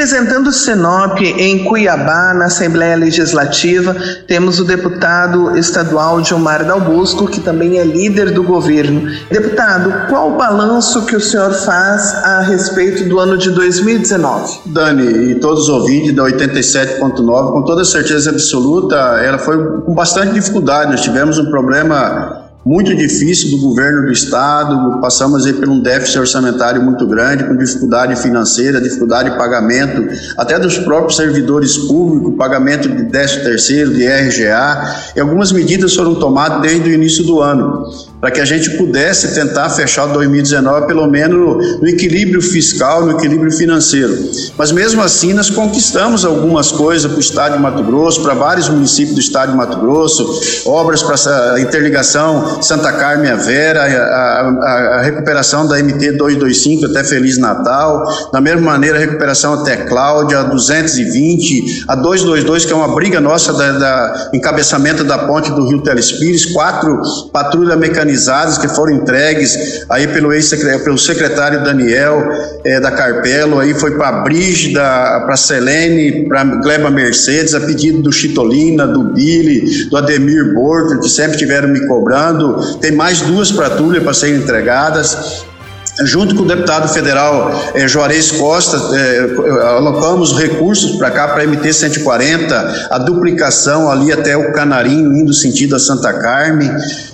Representando o Senop em Cuiabá, na Assembleia Legislativa, temos o deputado estadual Gilmar Dalbosco, que também é líder do governo. Deputado, qual o balanço que o senhor faz a respeito do ano de 2019? Dani, e todos os ouvintes da 87.9, com toda certeza absoluta, ela foi com bastante dificuldade. Nós tivemos um problema muito difícil do governo do estado, passamos aí por um déficit orçamentário muito grande, com dificuldade financeira, dificuldade de pagamento, até dos próprios servidores públicos, pagamento de 13 terceiro, de RGA, e algumas medidas foram tomadas desde o início do ano para que a gente pudesse tentar fechar 2019 pelo menos no equilíbrio fiscal, no equilíbrio financeiro. Mas mesmo assim nós conquistamos algumas coisas para o estado de Mato Grosso, para vários municípios do estado de Mato Grosso, obras para a interligação Santa Carmen a Vera, a, a, a, recuperação da MT 225 até Feliz Natal, da mesma maneira a recuperação até Cláudia, a 220, a 222 que é uma briga nossa da, da encabeçamento da ponte do Rio Telespires, quatro patrulha mecanizadas organizadas que foram entregues aí pelo ex-secretário, pelo secretário Daniel é, da Carpelo, aí foi para a Brígida, para a Selene, para Gleba Mercedes, a pedido do Chitolina, do Billy, do Ademir Borto, que sempre tiveram me cobrando. Tem mais duas patrulhas para serem entregadas junto com o deputado federal eh, Juarez Costa, eh, alocamos recursos para cá, para a MT 140, a duplicação ali até o Canarinho, indo sentido a Santa Carmen.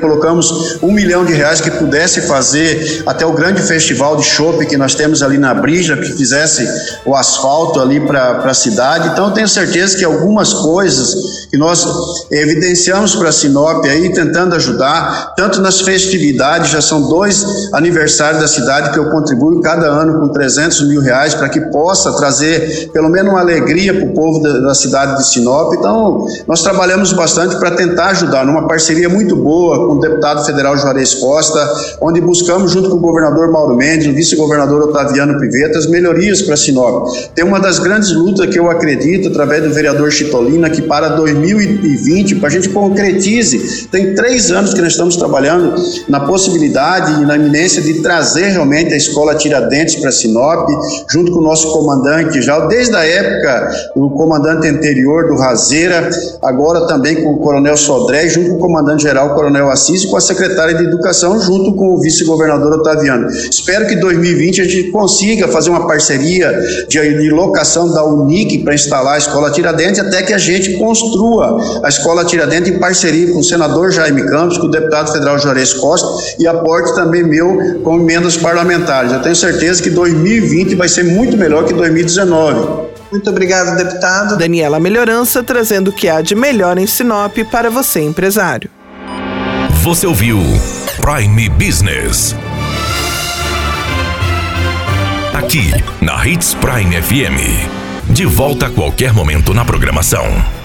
Colocamos um milhão de reais que pudesse fazer até o grande festival de shopping que nós temos ali na Brija, que fizesse o asfalto ali para a cidade. Então, tenho certeza que algumas coisas que nós evidenciamos para Sinop aí, tentando ajudar, tanto nas festividades, já são dois aniversários da cidade que eu contribuo cada ano com 300 mil reais para que possa trazer pelo menos uma alegria para o povo da, da, cidade de Sinop. Então, nós trabalhamos bastante para tentar ajudar, numa parceria muito boa com o deputado federal Juarez Costa, onde buscamos, junto com o governador Mauro Mendes, o vice-governador Otaviano Pivetas, melhorias para Sinop. Tem uma das grandes lutas que eu acredito, através do vereador Chitolina, que para 2020, para a gente concretize, tem três anos que nós estamos trabalhando na possibilidade e na iminência de trazer realmente a escola Tiradentes para Sinop, junto com o nosso comandante já, desde a época, o comandante anterior do Razeira, agora também com o coronel Sodré, junto com o comandante-geral, coronel Assis, com a secretária de Educação, junto com o vice-governador Otaviano. Espero que em 2020 a gente consiga fazer uma parceria de, de locação da Unic para instalar a escola Tiradentes, até que a gente construa a escola Tiradentes em parceria com o senador Jaime Campos, com o deputado federal Juarez Costa e aporte também meu com emendas parlamentares. Eu tenho certeza que 2020 vai ser muito melhor que 2019. Muito obrigado, deputado. Daniela Melhorança trazendo o que há de melhor em Sinop para você, empresário. Você ouviu Prime Business. Aqui, na Hits Prime FM. De volta a qualquer momento na programação.